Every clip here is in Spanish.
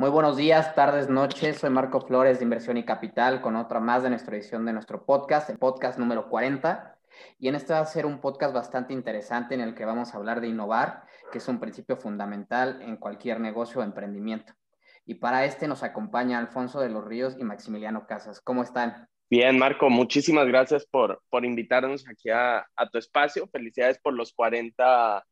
Muy buenos días, tardes, noches. Soy Marco Flores de Inversión y Capital con otra más de nuestra edición de nuestro podcast, el podcast número 40. Y en este va a ser un podcast bastante interesante en el que vamos a hablar de innovar, que es un principio fundamental en cualquier negocio o emprendimiento. Y para este nos acompaña Alfonso de los Ríos y Maximiliano Casas. ¿Cómo están? Bien, Marco, muchísimas gracias por, por invitarnos aquí a, a tu espacio. Felicidades por los 40,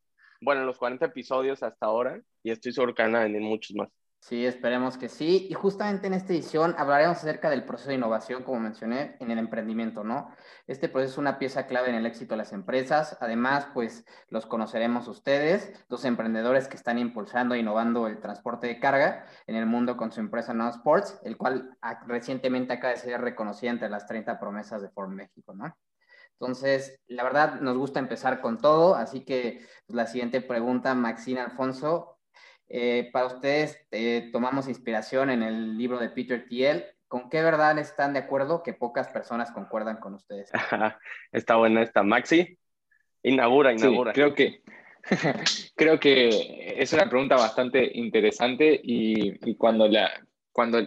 bueno, los 40 episodios hasta ahora y estoy seguro que van a venir muchos más. Sí, esperemos que sí. Y justamente en esta edición hablaremos acerca del proceso de innovación, como mencioné, en el emprendimiento, ¿no? Este proceso es una pieza clave en el éxito de las empresas. Además, pues los conoceremos ustedes, los emprendedores que están impulsando e innovando el transporte de carga en el mundo con su empresa No Sports, el cual recientemente acaba de ser reconocida entre las 30 promesas de Ford México, ¿no? Entonces, la verdad, nos gusta empezar con todo, así que pues, la siguiente pregunta, Maxine Alfonso, eh, para ustedes, eh, tomamos inspiración en el libro de Peter Thiel. ¿Con qué verdad están de acuerdo que pocas personas concuerdan con ustedes? Está buena esta. Maxi, inaugura, inaugura. creo que, creo que es una pregunta bastante interesante y, cuando, la, cuando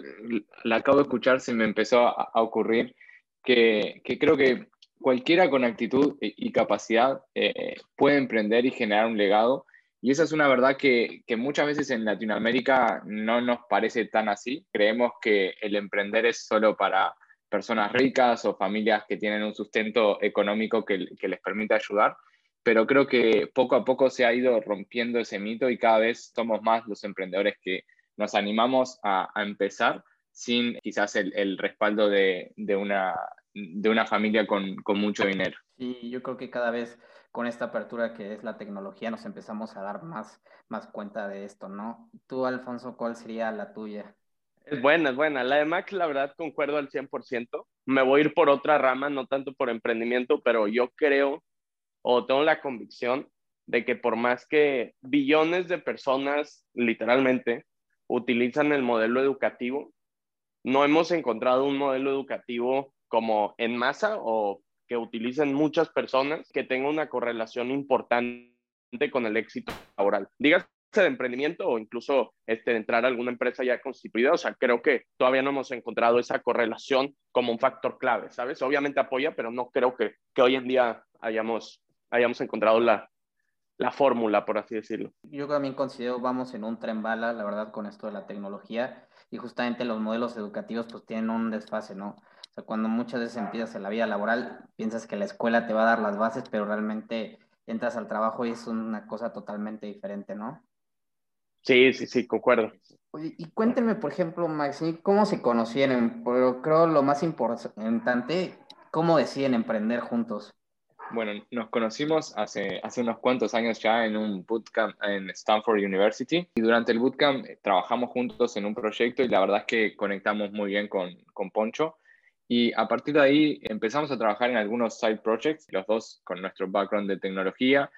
la acabo de escuchar se me empezó a, ocurrir que, que, creo que cualquiera con actitud y, capacidad eh, puede emprender y generar un legado y esa es una verdad que, muchas veces en Latinoamérica no nos parece tan así. Creemos que el emprender es solo para personas ricas o familias que tienen un sustento económico que, les permite ayudar, pero creo que poco a poco se ha ido rompiendo ese mito y cada vez somos más los emprendedores que nos animamos a, empezar sin quizás el, respaldo de, de, una, de una familia con, con mucho dinero. Sí, yo creo que cada vez con esta apertura que es la tecnología nos empezamos a dar más, más cuenta de esto, ¿no? Tú, Alfonso, ¿cuál sería la tuya? Es buena, es buena. La de Max, la verdad, concuerdo al 100%. Me voy a ir por otra rama, no tanto por emprendimiento, pero yo creo o tengo la convicción de que por más que billones de personas, literalmente, utilizan el modelo educativo, no hemos encontrado un modelo educativo como en masa o que utilicen muchas personas que tenga una correlación importante con el éxito laboral. Dígase de emprendimiento o incluso este, entrar a alguna empresa ya constituida. O sea, creo que todavía no hemos encontrado esa correlación como un factor clave, ¿sabes? Obviamente apoya, pero no creo que, que hoy en día hayamos, hayamos encontrado la, la fórmula, por así decirlo. Yo también considero vamos en un tren bala, la verdad, con esto de la tecnología y justamente los modelos educativos pues tienen un desfase, ¿no? O sea, cuando muchas veces empiezas en la vida laboral, piensas que la escuela te va a dar las bases, pero realmente entras al trabajo y es una cosa totalmente diferente, ¿no? Sí, sí, sí, concuerdo. y cuéntenme, por ejemplo, Maxi, ¿cómo se conocieron? Pero creo lo más importante, ¿cómo deciden emprender juntos? Bueno, nos conocimos hace, hace unos cuantos años ya en un bootcamp en Stanford University y durante el bootcamp eh, trabajamos juntos en un proyecto y la verdad es que conectamos muy bien con, con Poncho y a partir de ahí empezamos a trabajar en algunos side projects, los dos con nuestro background de tecnología.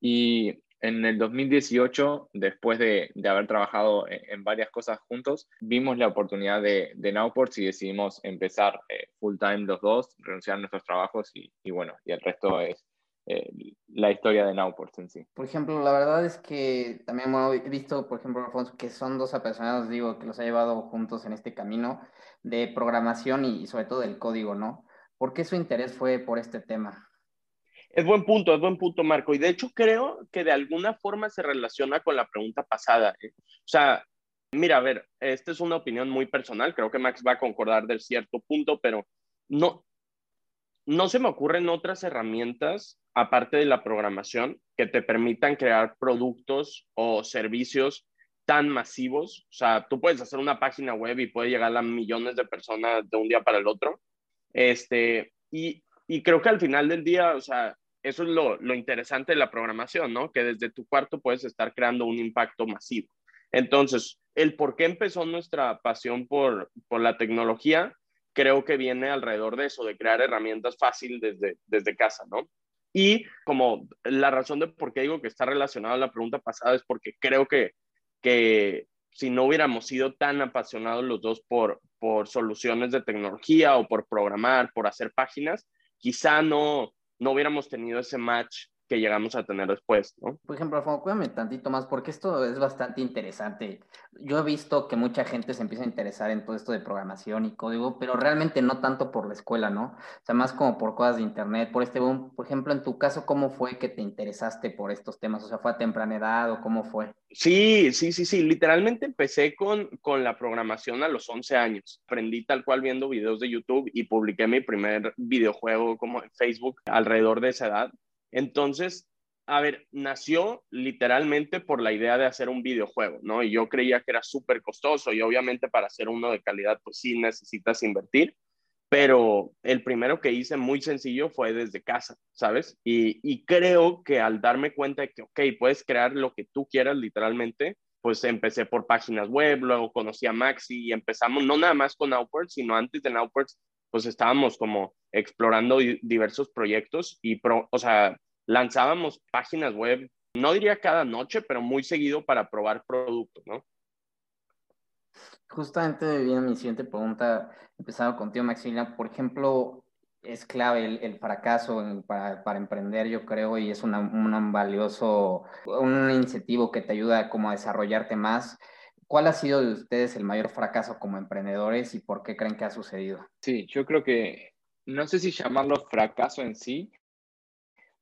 Y en el 2018, después de, de haber trabajado en, varias cosas juntos, vimos la oportunidad de, de Nowports y decidimos empezar eh, full time los dos, renunciar a nuestros trabajos y, y bueno, y el resto es eh, la historia de Nowports en sí. Por ejemplo, la verdad es que también he visto, por ejemplo, Alfonso, que son dos apasionados, digo, que los ha llevado juntos en este camino de programación y, sobre todo del código, ¿no? ¿Por qué su interés fue por este tema? Es buen punto, es buen punto, Marco. Y de hecho creo que de alguna forma se relaciona con la pregunta pasada. ¿eh? O sea, mira, a ver, esta es una opinión muy personal, creo que Max va a concordar del cierto punto, pero no, no se me ocurren otras herramientas, aparte de la programación, que te permitan crear productos o servicios tan masivos. O sea, tú puedes hacer una página web y puede llegar a millones de personas de un día para el otro. Este, y, y creo que al final del día, o sea, eso es lo, lo, interesante de la programación, ¿no? Que desde tu cuarto puedes estar creando un impacto masivo. Entonces, el por qué empezó nuestra pasión por, por la tecnología creo que viene alrededor de eso, de crear herramientas fácil desde, desde casa, ¿no? Y como la razón de por qué digo que está relacionado a la pregunta pasada es porque creo que, que si no hubiéramos sido tan apasionados los dos por, por soluciones de tecnología o por programar, por hacer páginas, quizá no, no hubiéramos tenido ese match que llegamos a tener después, ¿no? Por ejemplo, Alfonso, cuéntame tantito más, porque esto es bastante interesante. Yo he visto que mucha gente se empieza a interesar en todo esto de programación y código, pero realmente no tanto por la escuela, ¿no? O sea, más como por cosas de internet, por este boom. Por ejemplo, en tu caso, ¿cómo fue que te interesaste por estos temas? O sea, ¿fue a temprana edad o cómo fue? Sí, sí, sí, sí. Literalmente empecé con, con la programación a los 11 años. Aprendí tal cual viendo videos de YouTube y publiqué mi primer videojuego como en Facebook alrededor de esa edad. Entonces, a ver, nació literalmente por la idea de hacer un videojuego, ¿no? Y yo creía que era súper costoso y obviamente para hacer uno de calidad, pues sí necesitas invertir, pero el primero que hice muy sencillo fue desde casa, ¿sabes? Y, creo que al darme cuenta de que, ok, puedes crear lo que tú quieras literalmente, pues empecé por páginas web, luego conocí a Maxi y empezamos no nada más con Outwards, sino antes de Outwards pues estábamos como explorando diversos proyectos y, o sea, lanzábamos páginas web, no diría cada noche, pero muy seguido para probar productos, ¿no? Justamente viene mi siguiente pregunta, empezando contigo, Maximiliano. Por ejemplo, es clave el, fracaso para, para, emprender, yo creo, y es un valioso, un incentivo que te ayuda como a desarrollarte más. ¿Cuál ha sido de ustedes el mayor fracaso como emprendedores y por qué creen que ha sucedido? Sí, yo creo que no sé si llamarlo fracaso en sí,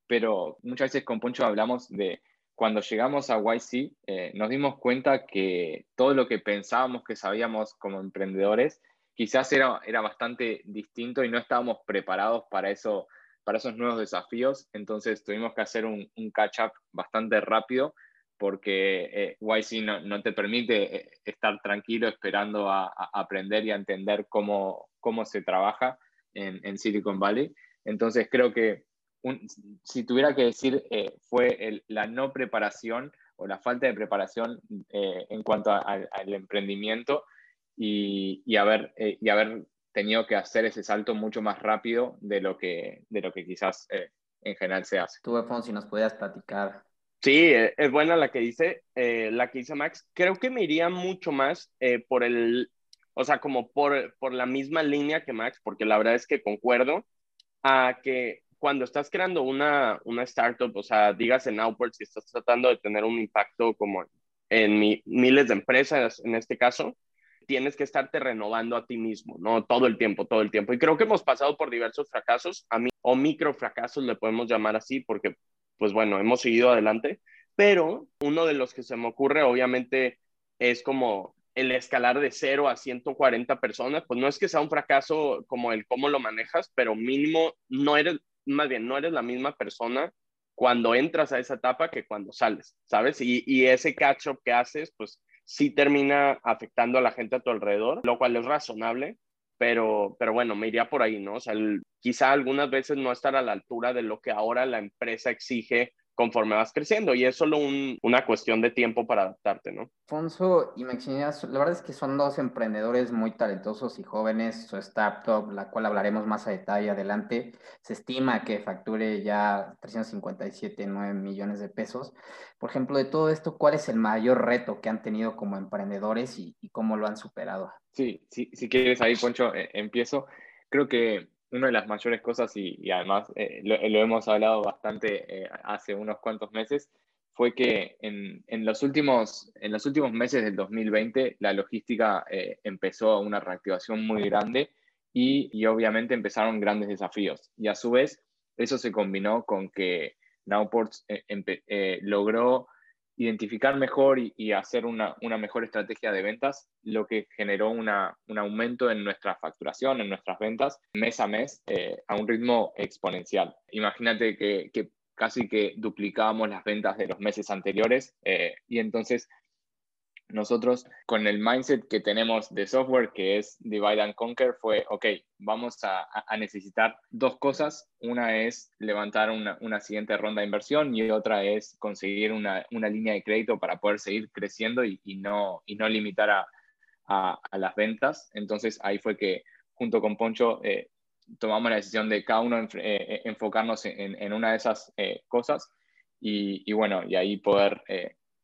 pero muchas veces con Poncho hablamos de cuando llegamos a YC, eh, nos dimos cuenta que todo lo que pensábamos que sabíamos como emprendedores quizás era, era bastante distinto y no estábamos preparados para, eso, para esos nuevos desafíos. Entonces tuvimos que hacer un, un catch-up bastante rápido porque eh, YC no, te permite eh, estar tranquilo esperando a, aprender y a entender cómo, cómo se trabaja en, Silicon Valley. Entonces creo que si tuviera que decir, eh, fue la no preparación o la falta de preparación en cuanto al emprendimiento y, haber, y haber tenido que hacer ese salto mucho más rápido de lo que, de lo que quizás en general se hace. Tú, Alfonso, si nos pudieras platicar Sí, eh, es buena la que dice, eh, la que dice Max. Creo que me iría mucho más eh, por el, o sea, como por, por la misma línea que Max, porque la verdad es que concuerdo a que cuando estás creando una, una startup, o sea, digas en Outwards, si estás tratando de tener un impacto como en miles de empresas, en este caso, tienes que estarte renovando a ti mismo, ¿no? Todo el tiempo, todo el tiempo. Y creo que hemos pasado por diversos fracasos, a mí, o micro fracasos le podemos llamar así, porque pues bueno, hemos seguido adelante, pero uno de los que se me ocurre obviamente es como el escalar de 0 a 140 personas, pues no es que sea un fracaso como el cómo lo manejas, pero mínimo no eres, más bien, no eres la misma persona cuando entras a esa etapa que cuando sales, ¿sabes? Y, y ese catch-up que haces, pues sí termina afectando a la gente a tu alrededor, lo cual es razonable, pero, pero bueno, me iría por ahí, ¿no? O sea, quizá algunas veces no estar a la altura de lo que ahora la empresa exige conforme vas creciendo y es solo una cuestión de tiempo para adaptarte, ¿no? Alfonso y Maximiliano, la verdad es que son dos emprendedores muy talentosos y jóvenes. Su startup, la cual hablaremos más a detalle adelante, se estima que facture ya 357, 9 millones de pesos. Por ejemplo, de todo esto, ¿cuál es el mayor reto que han tenido como emprendedores y, cómo lo han superado? Sí, sí, si quieres ahí, Poncho, eh, empiezo. Creo que una de las mayores cosas, y, además eh, lo, hemos hablado bastante eh, hace unos cuantos meses, fue que en, en, los últimos, en los últimos meses del 2020 la logística eh, empezó una reactivación muy grande y, y, obviamente empezaron grandes desafíos. Y a su vez, eso se combinó con que Nowports logró identificar mejor y, hacer una, mejor estrategia de ventas, lo que generó un aumento en nuestra facturación, en nuestras ventas, mes a mes, eh, a un ritmo exponencial. Imagínate que, casi que duplicábamos las ventas de los meses anteriores eh, y entonces nosotros con el mindset que tenemos de software, que es divide and conquer, fue, ok, vamos a, necesitar dos cosas. Una es levantar una, siguiente ronda de inversión y otra es conseguir una, línea de crédito para poder seguir creciendo y, no, y no limitar a, las ventas. Entonces ahí fue que junto con Poncho eh, tomamos la decisión de cada uno eh, enfocarnos en, una de esas eh, cosas y, bueno, y ahí poder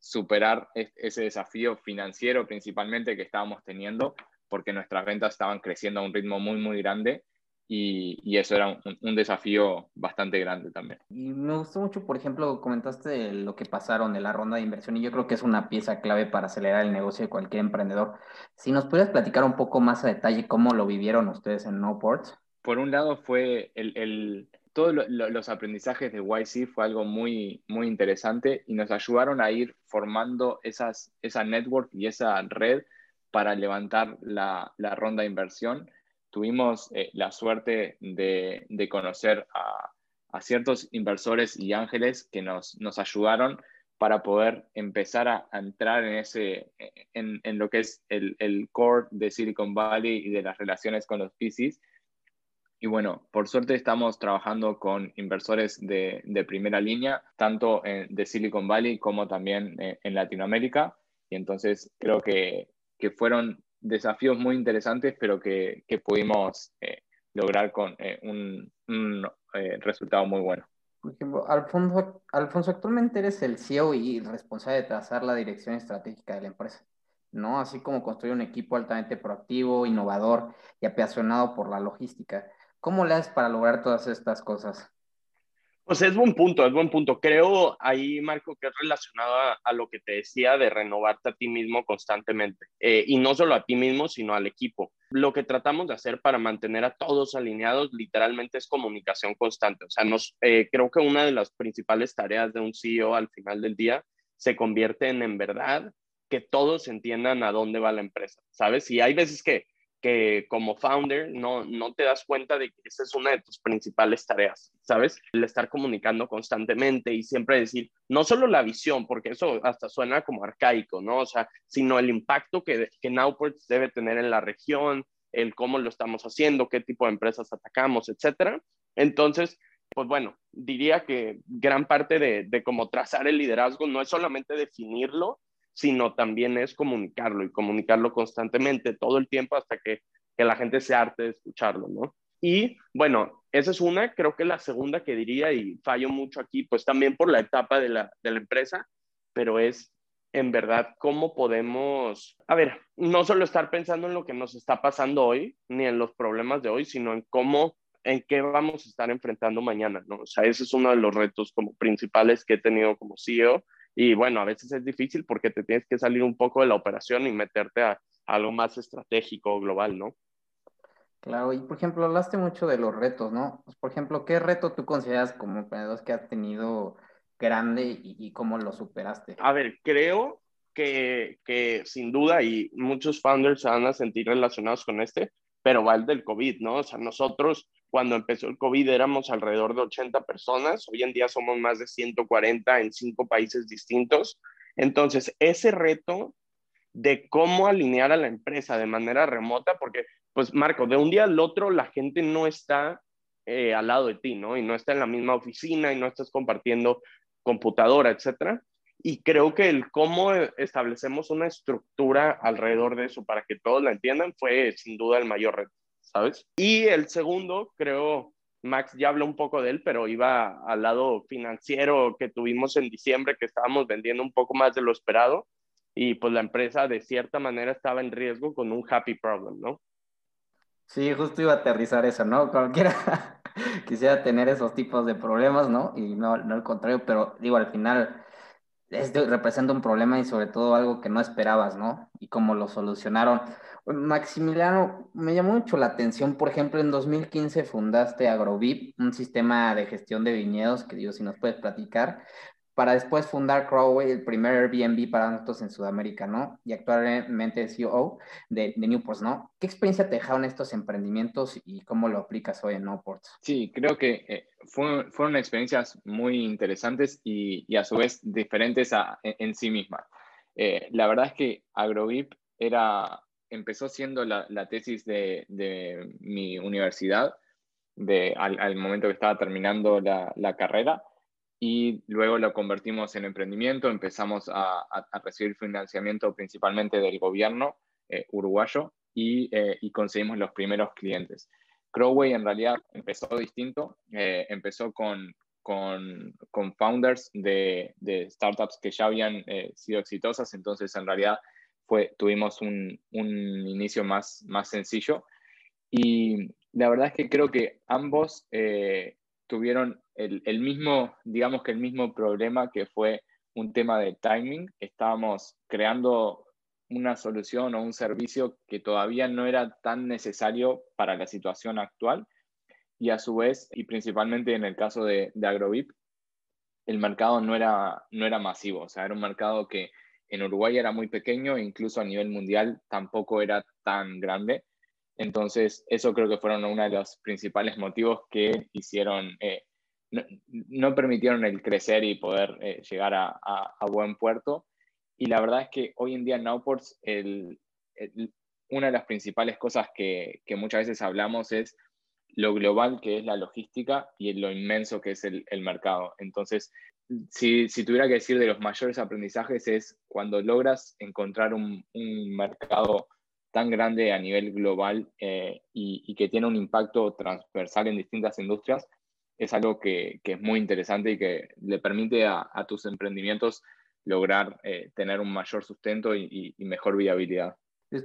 superar ese desafío financiero principalmente que estábamos teniendo, porque nuestras ventas estaban creciendo a un ritmo muy, muy grande y, eso era un, desafío bastante grande también. Y me gustó mucho, por ejemplo, comentaste lo que pasaron de la ronda de inversión y yo creo que es una pieza clave para acelerar el negocio de cualquier emprendedor. Si nos pudieras platicar un poco más a detalle cómo lo vivieron ustedes en Noport. Por un lado fue el, el todos los aprendizajes de YC fue algo muy, muy interesante y nos ayudaron a ir formando esas, esa network y esa red para levantar la, la ronda de inversión tuvimos eh, la suerte de, conocer a, ciertos inversores y ángeles que nos, nos ayudaron para poder empezar a, entrar en, ese, en, lo que es el, core de Silicon Valley y de las relaciones con los PCs. Y bueno, por suerte estamos trabajando con inversores de, primera línea, tanto de Silicon Valley como también eh, en Latinoamérica. Y entonces creo que, que fueron desafíos muy interesantes, pero que, que pudimos eh, lograr con eh, un, un eh, resultado muy bueno. Por ejemplo, Alfonso, Alfonso, actualmente eres el CEO y responsable de trazar la dirección estratégica de la empresa, ¿no? Así como construir un equipo altamente proactivo, innovador y apasionado por la logística. ¿Cómo le haces para lograr todas estas cosas? Pues es buen punto, es buen punto. Creo ahí, Marco, que es relacionado a, lo que te decía de renovarte a ti mismo constantemente. Eh, y no solo a ti mismo, sino al equipo. Lo que tratamos de hacer para mantener a todos alineados literalmente es comunicación constante. O sea, nos, eh, creo que una de las principales tareas de un CEO al final del día se convierte en, en verdad, que todos entiendan a dónde va la empresa, ¿sabes? Y hay veces que que como founder no, no te das cuenta de que esa es una de tus principales tareas, ¿sabes? El estar comunicando constantemente y siempre decir, no solo la visión, porque eso hasta suena como arcaico, ¿no? O sea, sino el impacto que, que Nowports debe tener en la región, el cómo lo estamos haciendo, qué tipo de empresas atacamos, etcétera. Entonces, pues bueno, diría que gran parte de, de cómo trazar el liderazgo no es solamente definirlo, sino también es comunicarlo y comunicarlo constantemente, todo el tiempo hasta que, que la gente se arte de escucharlo, ¿no? Y bueno, esa es una, creo que la segunda que diría, y fallo mucho aquí, pues también por la etapa de la, de la empresa, pero es en verdad cómo podemos, a ver, no solo estar pensando en lo que nos está pasando hoy, ni en los problemas de hoy, sino en cómo, en qué vamos a estar enfrentando mañana, ¿no? O sea, ese es uno de los retos como principales que he tenido como CEO y bueno, a veces es difícil porque te tienes que salir un poco de la operación y meterte a, algo más estratégico, global, ¿no? Claro, y por ejemplo, hablaste mucho de los retos, ¿no? Pues, por ejemplo, ¿qué reto tú consideras como emprendedor que has tenido grande y, y, cómo lo superaste? A ver, creo que, que sin duda, y muchos founders se van a sentir relacionados con este, pero va el del COVID, ¿no? O sea, nosotros cuando empezó el COVID éramos alrededor de 80 personas, hoy en día somos más de 140 en cinco países distintos. Entonces, ese reto de cómo alinear a la empresa de manera remota, porque, pues, Marco, de un día al otro la gente no está eh, al lado de ti, ¿no? Y no está en la misma oficina y no estás compartiendo computadora, etcétera. Y creo que el cómo establecemos una estructura alrededor de eso para que todos la entiendan fue sin duda el mayor reto. ¿Sabes? Y el segundo, creo, Max ya habló un poco de él, pero iba al lado financiero que tuvimos en diciembre, que estábamos vendiendo un poco más de lo esperado y pues la empresa de cierta manera estaba en riesgo con un happy problem, ¿no? Sí, justo iba a aterrizar eso, ¿no? Cualquiera quisiera tener esos tipos de problemas, ¿no? Y no, no al contrario, pero digo, al final esto representa un problema y sobre todo algo que no esperabas, ¿no? Y cómo lo solucionaron. Maximiliano, me llamó mucho la atención, por ejemplo, en 2015 fundaste AgroVip, un sistema de gestión de viñedos, que digo, si nos puedes platicar, para después fundar Crowway, el primer Airbnb para nosotros en Sudamérica, ¿no? Y actualmente CEO de, de Newports, ¿no? ¿Qué experiencia te dejaron estos emprendimientos y cómo lo aplicas hoy en Newports? Sí, creo que eh, fueron, experiencias muy interesantes y, a su vez diferentes en, sí mismas. Eh, la verdad es que AgroVip era, empezó siendo la, tesis de, mi universidad de, al, momento que estaba terminando la, la carrera y luego lo convertimos en emprendimiento, empezamos a, recibir financiamiento principalmente del gobierno eh, uruguayo eh, y, conseguimos los primeros clientes. Crowway en realidad empezó distinto, eh, empezó con, con, con founders de, de, startups que ya habían sido exitosas, entonces en realidad tuvimos un, un inicio más, más sencillo. Y La verdad es que creo que ambos eh, tuvieron el, el, mismo, digamos que el mismo problema que fue un tema de timing. Estábamos creando una solución o un servicio que todavía no era tan necesario para la situación actual. Y a su vez, y principalmente en el caso de, de Agrovip, el mercado no era, no era masivo, o sea, era un mercado que en Uruguay era muy pequeño incluso a nivel mundial tampoco era tan grande. Entonces, eso creo que fueron uno de los principales motivos que hicieron, eh, no, permitieron el crecer y poder eh, llegar a, a, buen puerto. Y la verdad es que hoy en día en Nowports, el, una de las principales cosas que, que, muchas veces hablamos es lo global que es la logística y lo inmenso que es el, el mercado. Entonces, si, tuviera que decir de los mayores aprendizajes es cuando logras encontrar un, mercado tan grande a nivel global eh, y, que tiene un impacto transversal en distintas industrias, es algo que, es muy interesante y que le permite a, tus emprendimientos lograr eh, tener un mayor sustento y mejor viabilidad.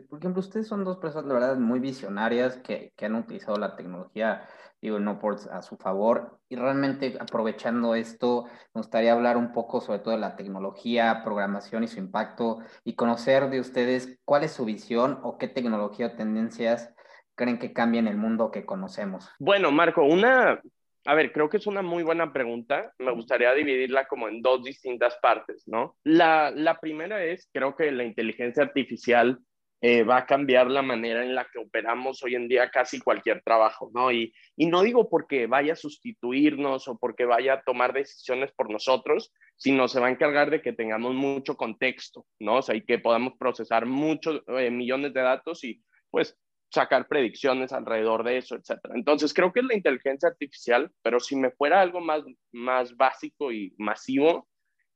Por ejemplo, ustedes son dos personas, la verdad, muy visionarias que, que han utilizado la tecnología, digo, no por a su favor. Y realmente aprovechando esto, me gustaría hablar un poco sobre todo de la tecnología, programación y su impacto y conocer de ustedes cuál es su visión o qué tecnología o tendencias creen que cambien el mundo que conocemos. Bueno, Marco, una, a ver, creo que es una muy buena pregunta. Me gustaría dividirla como en dos distintas partes, ¿no? La, la primera es, creo que la inteligencia artificial eh, va a cambiar la manera en la que operamos hoy en día casi cualquier trabajo, ¿no? Y, y no digo porque vaya a sustituirnos o porque vaya a tomar decisiones por nosotros, sino se va a encargar de que tengamos mucho contexto, ¿no? O sea, y que podamos procesar muchos eh, millones de datos y pues sacar predicciones alrededor de eso, etcétera. Entonces, creo que es la inteligencia artificial, pero si me fuera algo más, más básico y masivo,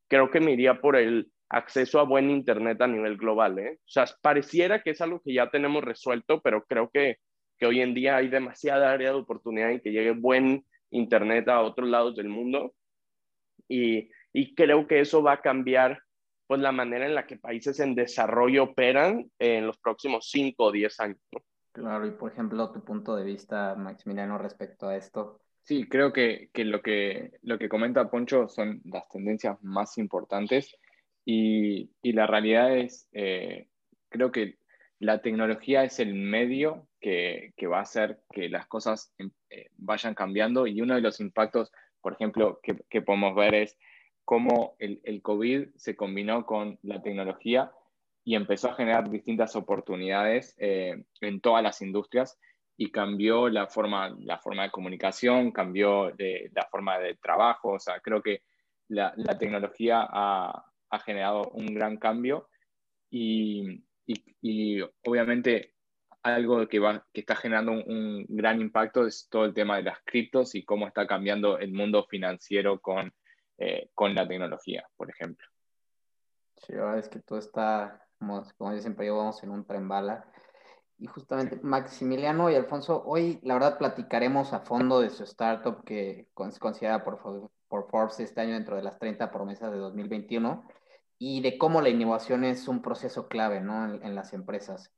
creo que me iría por el acceso a buen Internet a nivel global. ¿eh? O sea, pareciera que es algo que ya tenemos resuelto, pero creo que, que hoy en día hay demasiada área de oportunidad en que llegue buen Internet a otros lados del mundo. Y, y creo que eso va a cambiar pues la manera en la que países en desarrollo operan en los próximos 5 o 10 años. ¿no? Claro, y por ejemplo, tu punto de vista, Maximiliano, respecto a esto. Sí, creo que, que, lo, que lo que comenta Poncho son las tendencias más importantes y, y la realidad es, eh, creo que la tecnología es el medio que, que va a hacer que las cosas em, eh, vayan cambiando y uno de los impactos, por ejemplo, que, que podemos ver es cómo el, el, COVID se combinó con la tecnología y empezó a generar distintas oportunidades eh, en todas las industrias y cambió la forma, la forma de comunicación, cambió de, la forma de trabajo, o sea, creo que la, la tecnología ha, ha generado un gran cambio y, y, y obviamente algo que, va, que está generando un, un, gran impacto es todo el tema de las criptos y cómo está cambiando el mundo financiero con, eh, con la tecnología, por ejemplo. Sí, la verdad es que todo está, como, como yo siempre digo, vamos en un tren bala. Y justamente Maximiliano y Alfonso, hoy la verdad platicaremos a fondo de su startup que es considerada por, por Forbes este año dentro de las 30 promesas de 2021 y de cómo la innovación es un proceso clave ¿no? en, las empresas.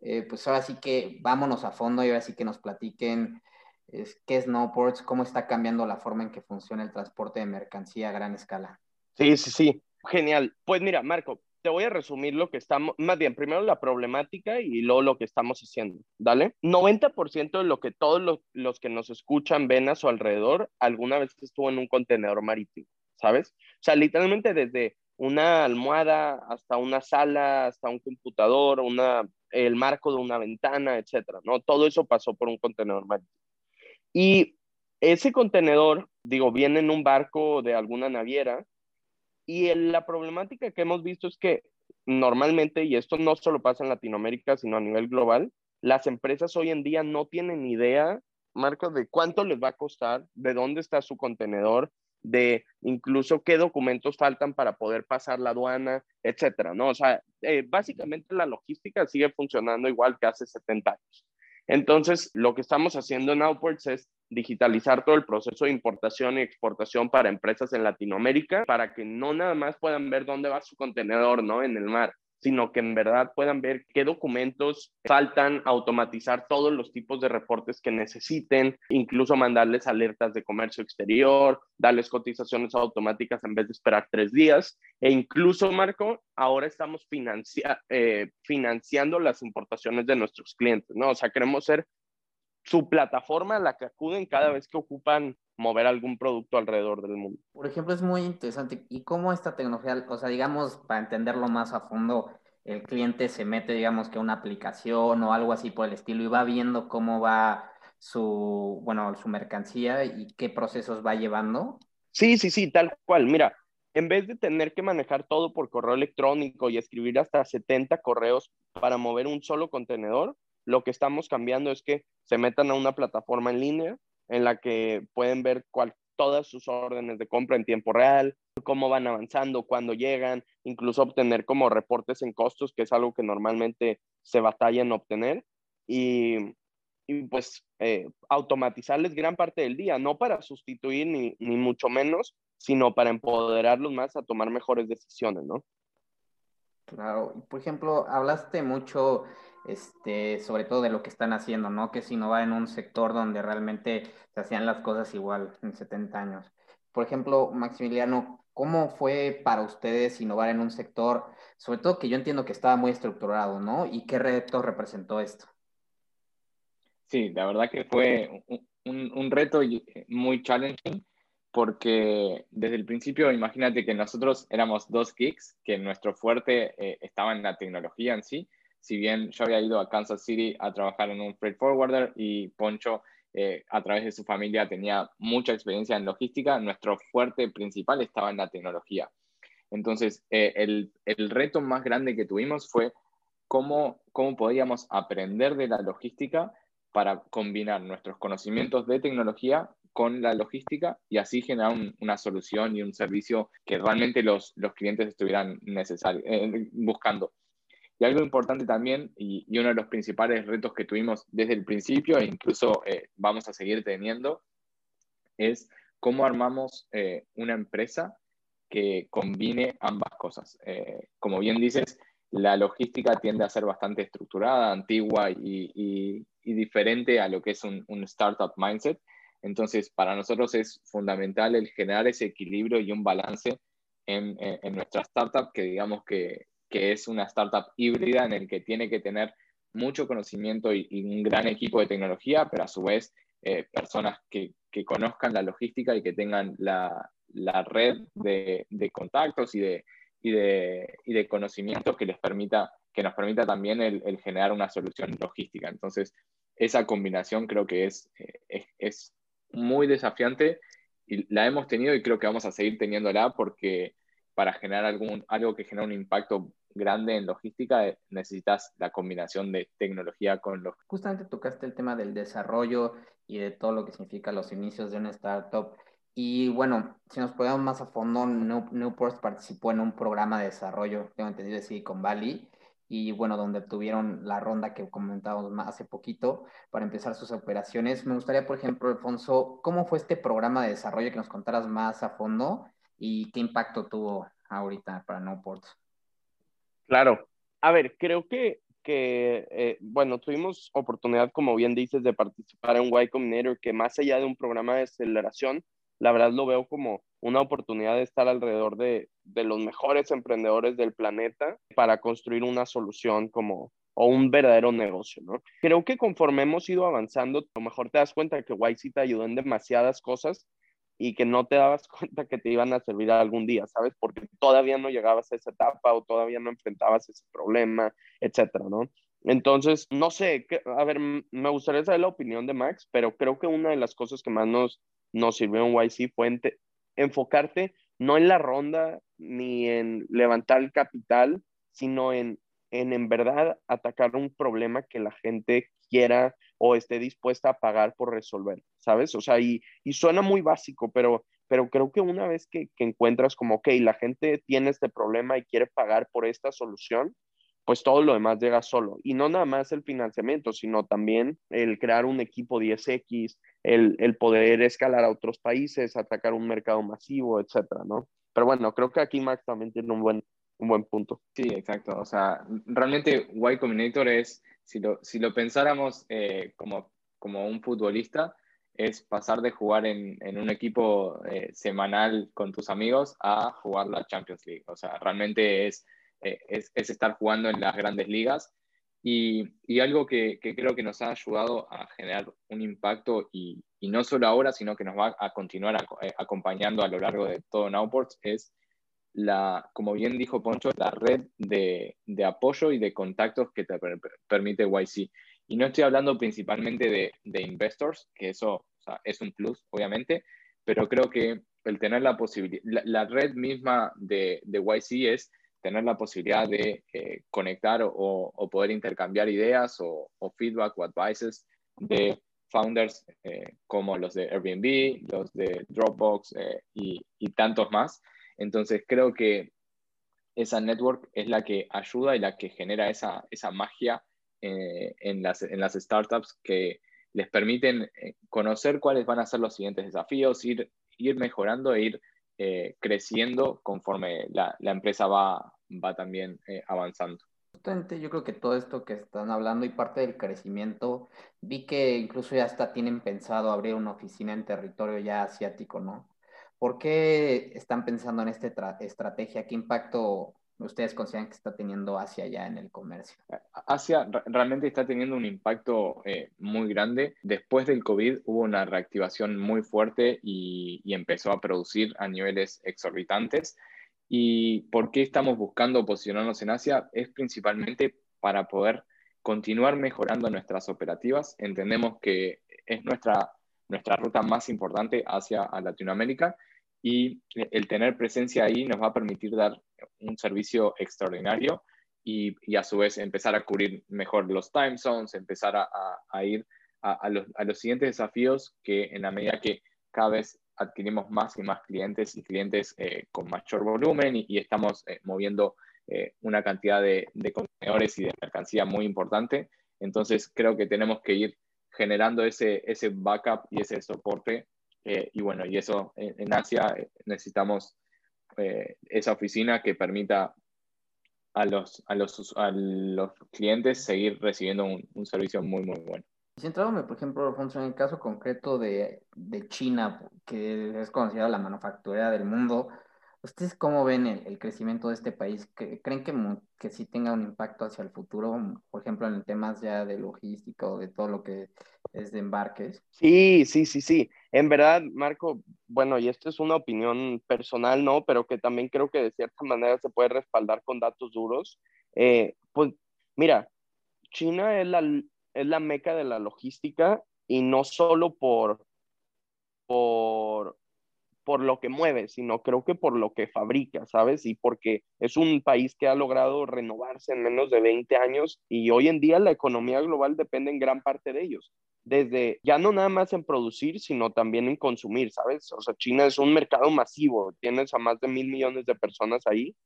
Eh, pues ahora sí que vámonos a fondo y ahora sí que nos platiquen es, qué es Snowports, cómo está cambiando la forma en que funciona el transporte de mercancía a gran escala. Sí, sí, sí, genial. Pues mira, Marco, te voy a resumir lo que estamos, más bien, primero la problemática y luego lo que estamos haciendo, ¿dale? 90% de lo que todos los, los que nos escuchan ven a su alrededor alguna vez estuvo en un contenedor marítimo, ¿sabes? O sea, literalmente desde una almohada, hasta una sala, hasta un computador, una, el marco de una ventana, etcétera, ¿no? Todo eso pasó por un contenedor marítimo. Y ese contenedor, digo, viene en un barco de alguna naviera y el, la problemática que hemos visto es que normalmente, y esto no solo pasa en Latinoamérica, sino a nivel global, las empresas hoy en día no tienen idea, Marcos, de cuánto les va a costar, de dónde está su contenedor, de incluso qué documentos faltan para poder pasar la aduana, etcétera, ¿no? O sea, eh, básicamente la logística sigue funcionando igual que hace 70 años. Entonces, lo que estamos haciendo en Outports es digitalizar todo el proceso de importación y exportación para empresas en Latinoamérica, para que no nada más puedan ver dónde va su contenedor, ¿no? En el mar, sino que en verdad puedan ver qué documentos faltan, automatizar todos los tipos de reportes que necesiten, incluso mandarles alertas de comercio exterior, darles cotizaciones automáticas en vez de esperar tres días. E incluso, Marco, ahora estamos eh, financiando las importaciones de nuestros clientes, ¿no? O sea, queremos ser su plataforma a la que acuden cada vez que ocupan mover algún producto alrededor del mundo. Por ejemplo, es muy interesante. ¿Y cómo esta tecnología, o sea, digamos, para entenderlo más a fondo, el cliente se mete, digamos, que una aplicación o algo así por el estilo y va viendo cómo va su, bueno, su mercancía y qué procesos va llevando? Sí, sí, sí, tal cual. Mira, en vez de tener que manejar todo por correo electrónico y escribir hasta 70 correos para mover un solo contenedor, lo que estamos cambiando es que se metan a una plataforma en línea en la que pueden ver cuál, todas sus órdenes de compra en tiempo real, cómo van avanzando, cuándo llegan, incluso obtener como reportes en costos, que es algo que normalmente se batalla en obtener, y, pues eh, automatizarles gran parte del día, no para sustituir ni, ni mucho menos, sino para empoderarlos más a tomar mejores decisiones, ¿no? Claro, por ejemplo, hablaste mucho este, sobre todo de lo que están haciendo, ¿no? Que si no va en un sector donde realmente se hacían las cosas igual en 70 años. Por ejemplo, Maximiliano, ¿cómo fue para ustedes innovar en un sector, sobre todo que yo entiendo que estaba muy estructurado, ¿no? ¿Y qué reto representó esto? Sí, la verdad que fue un, un reto muy challenging porque desde el principio, imagínate que nosotros éramos dos geeks, que nuestro fuerte eh, estaba en la tecnología en sí, si bien yo había ido a Kansas City a trabajar en un freight forwarder y Poncho eh, a través de su familia tenía mucha experiencia en logística, nuestro fuerte principal estaba en la tecnología. Entonces, eh, el, el, reto más grande que tuvimos fue cómo, cómo podíamos aprender de la logística para combinar nuestros conocimientos de tecnología con la logística y así generar una solución y un servicio que realmente los, los clientes estuvieran eh, buscando. Y algo importante también, y, uno de los principales retos que tuvimos desde el principio, e incluso eh, vamos a seguir teniendo, es cómo armamos eh, una empresa que combine ambas cosas. Eh, como bien dices, la logística tiende a ser bastante estructurada, antigua y, diferente a lo que es un, startup mindset. Entonces, para nosotros es fundamental el generar ese equilibrio y un balance en, en nuestra startup que digamos que, que es una startup híbrida en el que tiene que tener mucho conocimiento y, un gran equipo de tecnología, pero a su vez eh, personas que, conozcan la logística y que tengan la, red de, contactos y de, y de, conocimientos que les permita, que nos permita también el, generar una solución logística. Entonces, esa combinación creo que es, es, es, muy desafiante y la hemos tenido y creo que vamos a seguir teniéndola porque para generar algún, algo que genere un impacto grande en logística, eh, necesitas la combinación de tecnología con logística. Justamente tocaste el tema del desarrollo y de todo lo que significa los inicios de una startup. Y bueno, si nos ponemos más a fondo, Newport participó en un programa de desarrollo, tengo entendido, de Silicon Valley, y bueno, donde tuvieron la ronda que comentábamos hace poquito para empezar sus operaciones. Me gustaría, por ejemplo, Alfonso, ¿cómo fue este programa de desarrollo que nos contaras más a fondo y qué impacto tuvo ahorita para Newport. Claro. A ver, creo que, que eh, bueno, tuvimos oportunidad, como bien dices, de participar en Y Combinator, que más allá de un programa de aceleración, la verdad lo veo como una oportunidad de estar alrededor de, de los mejores emprendedores del planeta para construir una solución como, o un verdadero negocio, ¿no? Creo que conforme hemos ido avanzando, a lo mejor te das cuenta que YC te ayudó en demasiadas cosas y que no te dabas cuenta que te iban a servir algún día, ¿sabes? Porque todavía no llegabas a esa etapa o todavía no enfrentabas ese problema, etcétera, ¿no? Entonces, no sé, a ver, me gustaría saber la opinión de Max, pero creo que una de las cosas que más nos, nos sirvió en YC fue enfocarte no en la ronda ni en levantar el capital, sino en, en en verdad atacar un problema que la gente quiera o esté dispuesta a pagar por resolver, ¿sabes? O sea, y, suena muy básico, pero, pero creo que una vez que, encuentras como, ok, la gente tiene este problema y quiere pagar por esta solución, pues todo lo demás llega solo. Y no nada más el financiamiento, sino también el crear un equipo 10X, el, el poder escalar a otros países, atacar un mercado masivo, etcétera, ¿no? Pero bueno, creo que aquí Max también tiene un buen, un buen punto. Sí, exacto. O sea, realmente Y Combinator es, si lo, si lo pensáramos eh, como, como un futbolista, es pasar de jugar en, en un equipo eh, semanal con tus amigos a jugar la Champions League. O sea, realmente es, eh, es, es, estar jugando en las grandes ligas. Y, y algo que, que, creo que nos ha ayudado a generar un impacto, y, y, no solo ahora, sino que nos va a continuar a, acompañando a lo largo de todo Nowports, es la, como bien dijo Poncho, la red de, de apoyo y de contactos que te per permite YC. Y no estoy hablando principalmente de, de investors, que eso o sea, es un plus, obviamente, pero creo que el tener la posibilidad, la, la, red misma de, de, YC es tener la posibilidad de eh, conectar o, o, poder intercambiar ideas o, o, feedback o advices de founders eh, como los de Airbnb, los de Dropbox eh, y, y tantos más. Entonces creo que esa network es la que ayuda y la que genera esa, esa magia eh, en, las, en las startups que les permiten eh, conocer cuáles van a ser los siguientes desafíos, ir, ir mejorando e ir eh, creciendo conforme la, la, empresa va, va también eh, avanzando. Justamente yo creo que todo esto que están hablando y parte del crecimiento, vi que incluso ya hasta tienen pensado abrir una oficina en territorio ya asiático, ¿no? ¿Por qué están pensando en esta estrategia? ¿Qué impacto ustedes consideran que está teniendo Asia ya en el comercio? Asia realmente está teniendo un impacto eh, muy grande. Después del COVID hubo una reactivación muy fuerte y, y, empezó a producir a niveles exorbitantes. ¿Y por qué estamos buscando posicionarnos en Asia? Es principalmente para poder continuar mejorando nuestras operativas. Entendemos que es nuestra nuestra ruta más importante hacia Latinoamérica y el tener presencia ahí nos va a permitir dar un servicio extraordinario y, y a su vez empezar a cubrir mejor los time zones, empezar a, a, ir a, los, a los siguientes desafíos que en la medida que cada vez adquirimos más y más clientes y clientes eh, con mayor volumen y, y estamos eh, moviendo eh, una cantidad de, de contenedores y de mercancía muy importante. Entonces creo que tenemos que ir generando ese, ese backup y ese soporte. Eh, y bueno, y eso en, en Asia eh, necesitamos eh, esa oficina que permita a los, a los, a los clientes seguir recibiendo un, un servicio muy, muy bueno. Centrándome, por ejemplo, Alfonso, en el caso concreto de, de China, que es considerada la manufacturera del mundo, ¿Ustedes cómo ven el, el, crecimiento de este país? ¿Creen que, que sí tenga un impacto hacia el futuro? Por ejemplo, en temas ya de logística o de todo lo que es de embarques. Sí, sí, sí, sí. En verdad, Marco, bueno, y esto es una opinión personal, ¿no? Pero que también creo que de cierta manera se puede respaldar con datos duros. Eh, pues mira, China es la, es la meca de la logística y no solo por, por por lo que mueve, sino creo que por lo que fabrica, ¿sabes? Y porque es un país que ha logrado renovarse en menos de 20 años y hoy en día la economía global depende en gran parte de ellos. Desde ya no nada más en producir, sino también en consumir, ¿sabes? O sea, China es un mercado masivo, tienes a más de mil millones de personas ahí.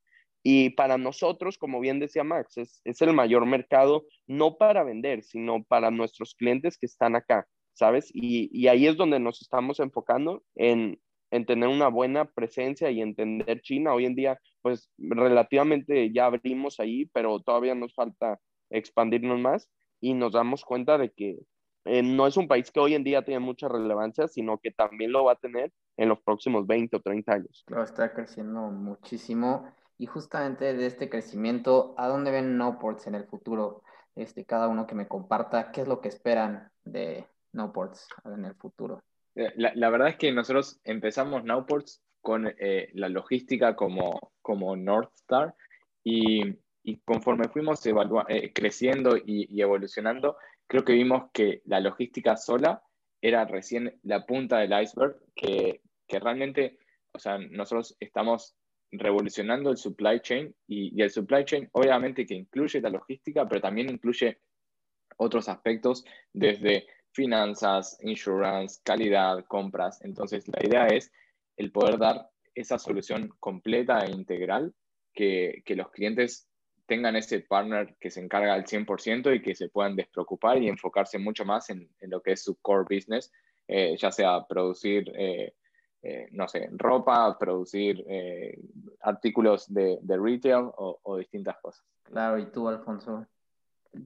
Y para nosotros, como bien decía Max, es, es el mayor mercado, no para vender, sino para nuestros clientes que están acá, ¿sabes? Y, y ahí es donde nos estamos enfocando en, en tener una buena presencia y entender China. Hoy en día, pues relativamente ya abrimos ahí, pero todavía nos falta expandirnos más y nos damos cuenta de que eh, no es un país que hoy en día tiene mucha relevancia, sino que también lo va a tener en los próximos 20 o 30 años. Claro, está creciendo muchísimo. Y justamente de este crecimiento, ¿a dónde ven Noports en el futuro? Este, cada uno que me comparta, ¿qué es lo que esperan de Noports en el futuro? Eh, la, la, verdad es que nosotros empezamos Nowports con eh, la logística como, como North Star y, y conforme fuimos eh, creciendo y, y, evolucionando, creo que vimos que la logística sola era recién la punta del iceberg, que, que realmente, o sea, nosotros estamos revolucionando el supply chain y, y el supply chain obviamente que incluye la logística, pero también incluye otros aspectos desde finanzas, insurance, calidad, compras. Entonces, la idea es el poder dar esa solución completa e integral, que, los clientes tengan ese partner que se encarga al 100% y que se puedan despreocupar y enfocarse mucho más en, lo que es su core business, eh, ya sea producir eh, eh, no sé, ropa, producir eh, artículos de, retail o, distintas cosas. Claro, ¿y tú, Alfonso?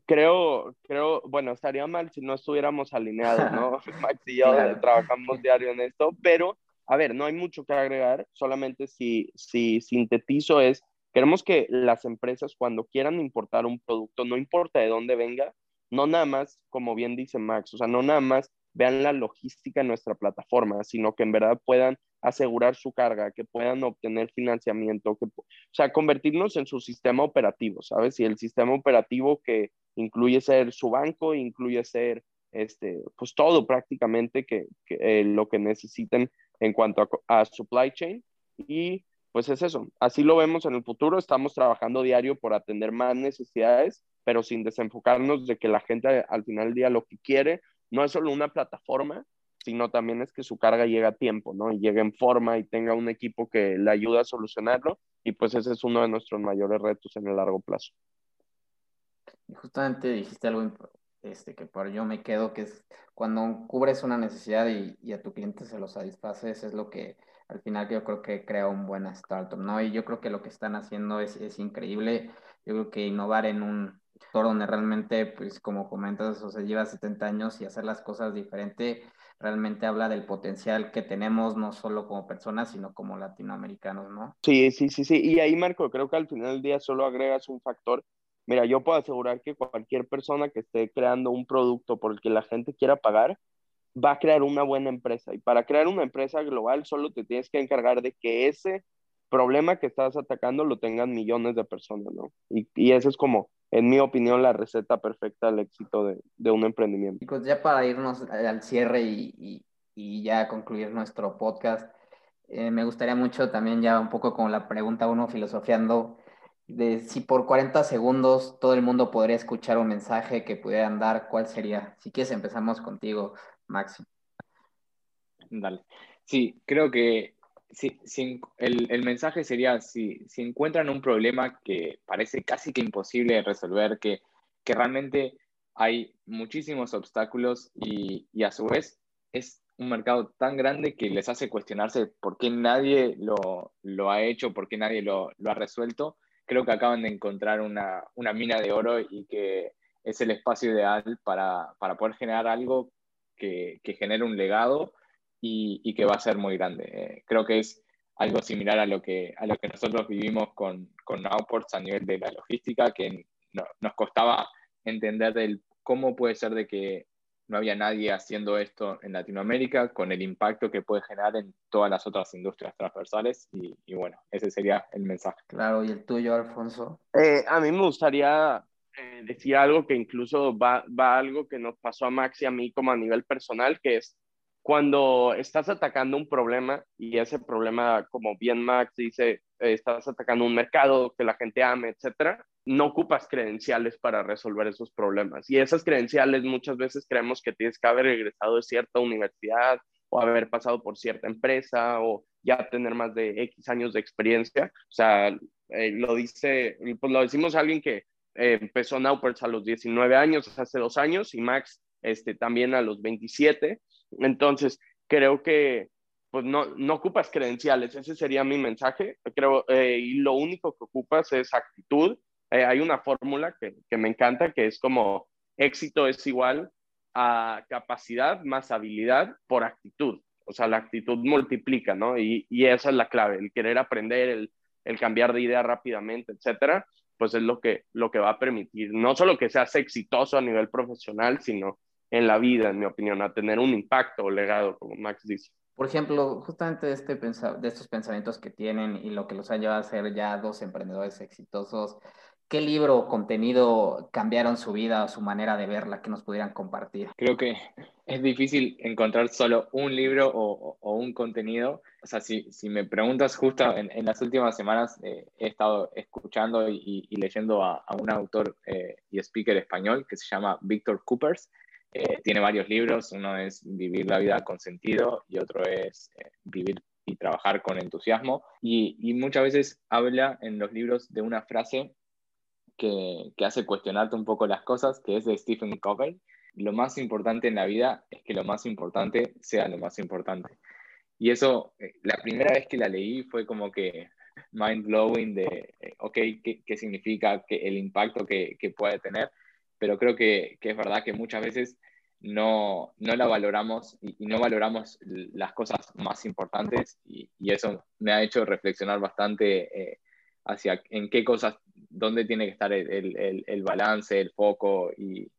Creo, creo, bueno, estaría mal si no estuviéramos alineados, ¿no? Max y yo trabajamos diario en esto, pero, a ver, no hay mucho que agregar, solamente si, si sintetizo es, queremos que las empresas cuando quieran importar un producto, no importa de dónde venga, no nada más, como bien dice Max, o sea, no nada más vean la logística en nuestra plataforma, sino que en verdad puedan asegurar su carga, que puedan obtener financiamiento, que, o sea, convertirnos en su sistema operativo, ¿sabes? Y el sistema operativo que incluye ser su banco, incluye ser, este, pues todo prácticamente que, eh, lo que necesiten en cuanto a, supply chain. Y pues es eso, así lo vemos en el futuro, estamos trabajando diario por atender más necesidades, pero sin desenfocarnos de que la gente al final del día lo que quiere no es solo una plataforma, sino también es que su carga llegue a tiempo, ¿no? Y llegue en forma y tenga un equipo que le ayude a solucionarlo. Y pues ese es uno de nuestros mayores retos en el largo plazo. Y justamente dijiste algo este, que por yo me quedo, que es cuando cubres una necesidad y, a tu cliente se lo satisfaces, es lo que al final yo creo que crea un buen startup, ¿no? Y yo creo que lo que están haciendo es, es increíble. Yo creo que innovar en un, donde realmente, pues como comentas, o sea, lleva 70 años y hacer las cosas diferente, realmente habla del potencial que tenemos, no solo como personas, sino como latinoamericanos, ¿no? Sí, sí, sí, sí. Y ahí, Marco, creo que al final del día solo agregas un factor. Mira, yo puedo asegurar que cualquier persona que esté creando un producto por el que la gente quiera pagar, va a crear una buena empresa. Y para crear una empresa global, solo te tienes que encargar de que ese problema que estás atacando lo tengan millones de personas, ¿no? Y, y eso es como en mi opinión, la receta perfecta al éxito de, de un emprendimiento. Chicos, ya para irnos al cierre y, y, y ya concluir nuestro podcast, eh, me gustaría mucho también ya un poco con la pregunta uno filosofiando de si por 40 segundos todo el mundo podría escuchar un mensaje que pudieran dar, ¿cuál sería? Si quieres empezamos contigo, Maxi. Dale. Sí, creo que si, el, mensaje sería, si, si, encuentran un problema que parece casi que imposible de resolver, que, que realmente hay muchísimos obstáculos y, y, a su vez es un mercado tan grande que les hace cuestionarse por qué nadie lo, lo ha hecho, por qué nadie lo, lo, ha resuelto, creo que acaban de encontrar una, una, mina de oro y que es el espacio ideal para, para poder generar algo que, que genere un legado y, que va a ser muy grande. Eh, creo que es algo similar a lo que, a lo que nosotros vivimos con, con Nowports a nivel de la logística, que nos costaba entender del cómo puede ser de que no había nadie haciendo esto en Latinoamérica con el impacto que puede generar en todas las otras industrias transversales y, bueno, ese sería el mensaje. Claro, ¿y el tuyo, Alfonso? Eh, a mí me gustaría eh, decir algo que incluso va, va algo que nos pasó a Max y a mí como a nivel personal, que es cuando estás atacando un problema y ese problema, como bien Max dice, estás atacando un mercado que la gente ame, etcétera, no ocupas credenciales para resolver esos problemas. Y esas credenciales muchas veces creemos que tienes que haber egresado de cierta universidad o haber pasado por cierta empresa o ya tener más de X años de experiencia. O sea, eh, lo dice, pues lo decimos a alguien que eh, empezó Naupers a los 19 años, hace dos años, y Max este, también a los 27. Entonces, creo que pues no, no ocupas credenciales, ese sería mi mensaje, creo, eh, y lo único que ocupas es actitud. Eh, hay una fórmula que, que, me encanta, que es como éxito es igual a capacidad más habilidad por actitud. O sea, la actitud multiplica, ¿no? Y, y esa es la clave, el querer aprender, el, el cambiar de idea rápidamente, etcétera, pues es lo que, lo que va a permitir, no solo que seas exitoso a nivel profesional, sino en la vida, en mi opinión, a tener un impacto o legado, como Max dice. Por ejemplo, justamente de, este de estos pensamientos que tienen y lo que los ha llevado a ser ya dos emprendedores exitosos, ¿qué libro o contenido cambiaron su vida o su manera de verla que nos pudieran compartir? Creo que es difícil encontrar solo un libro o, un contenido. O sea, si, si me preguntas justo en, las últimas semanas, eh, he estado escuchando y, leyendo a, un autor eh, y speaker español que se llama Víctor Coopers eh, tiene varios libros, uno es Vivir la vida con sentido y otro es eh, Vivir y trabajar con entusiasmo. Y, muchas veces habla en los libros de una frase que, que, hace cuestionarte un poco las covey que es de Stephen Covey. Lo más importante en la vida es que lo más importante sea lo más importante. y eso, eh, la primera vez que la leí fue como que mind blowing de, ok, ¿qué, qué significa que el impacto que, que, puede tener? Pero creo que, que, es verdad que muchas veces no, no la valoramos y, y, no valoramos las cosas más importantes y, y eso me ha hecho reflexionar bastante eh, hacia en qué cosas, dónde tiene que estar el, el, el balance, el foco y,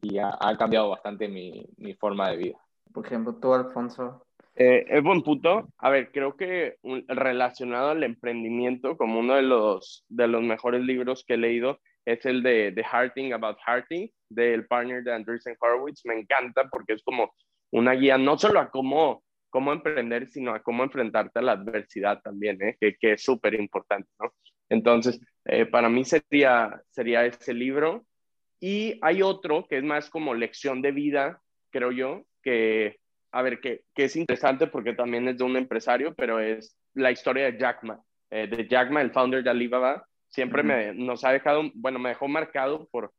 y ha, ha, cambiado bastante mi, mi forma de vida. Por ejemplo, tú, Alfonso, eh, es buen punto. A ver, creo que un, relacionado al emprendimiento, como uno de los, de los mejores libros que he leído, es el de The Hearting About Hearting, del partner de Andreessen Horowitz. Me encanta porque es como una guía no solo a cómo, cómo emprender, sino a cómo enfrentarte a la adversidad también, ¿eh? que, que, es súper importante. ¿no? Entonces, eh, para mí sería, sería ese libro. Y hay otro que es más como lección de vida, creo yo, que a ver, que, que, es interesante porque también es de un empresario, pero es la historia de Jack Ma, eh, de Jack Ma, el founder de Alibaba. Siempre uh -huh. me, nos ha dejado, bueno, me dejó marcado por,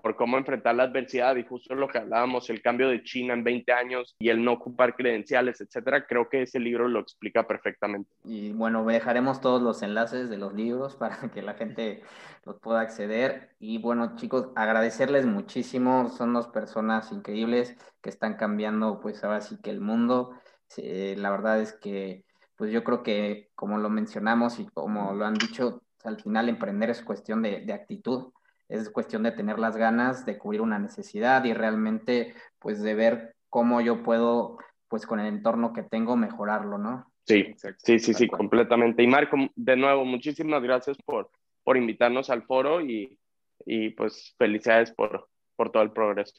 por cómo enfrentar la adversidad y justo lo que hablábamos, el cambio de China en 20 años y el no ocupar credenciales, etcétera, creo que ese libro lo explica perfectamente. Y bueno, dejaremos todos los enlaces de los libros para que la gente los pueda acceder. Y bueno, chicos, agradecerles muchísimo, son dos personas increíbles que están cambiando, pues ahora sí que el mundo. Eh, la verdad es que, pues yo creo que, como lo mencionamos y como lo han dicho, al final emprender es cuestión de, de actitud es cuestión de tener las ganas de cubrir una necesidad y realmente pues de ver cómo yo puedo pues con el entorno que tengo mejorarlo, ¿no? Sí, sí, sí, sí, completamente. Y Marco, de nuevo, muchísimas gracias por, por invitarnos al foro y, y pues felicidades por, por todo el progreso.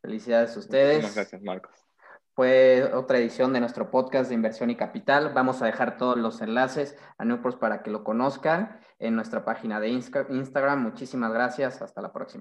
Felicidades a ustedes. Muchas gracias, Marcos. Fue otra edición de nuestro podcast de inversión y capital. Vamos a dejar todos los enlaces a Newports para que lo conozcan en nuestra página de Instagram. Muchísimas gracias. Hasta la próxima.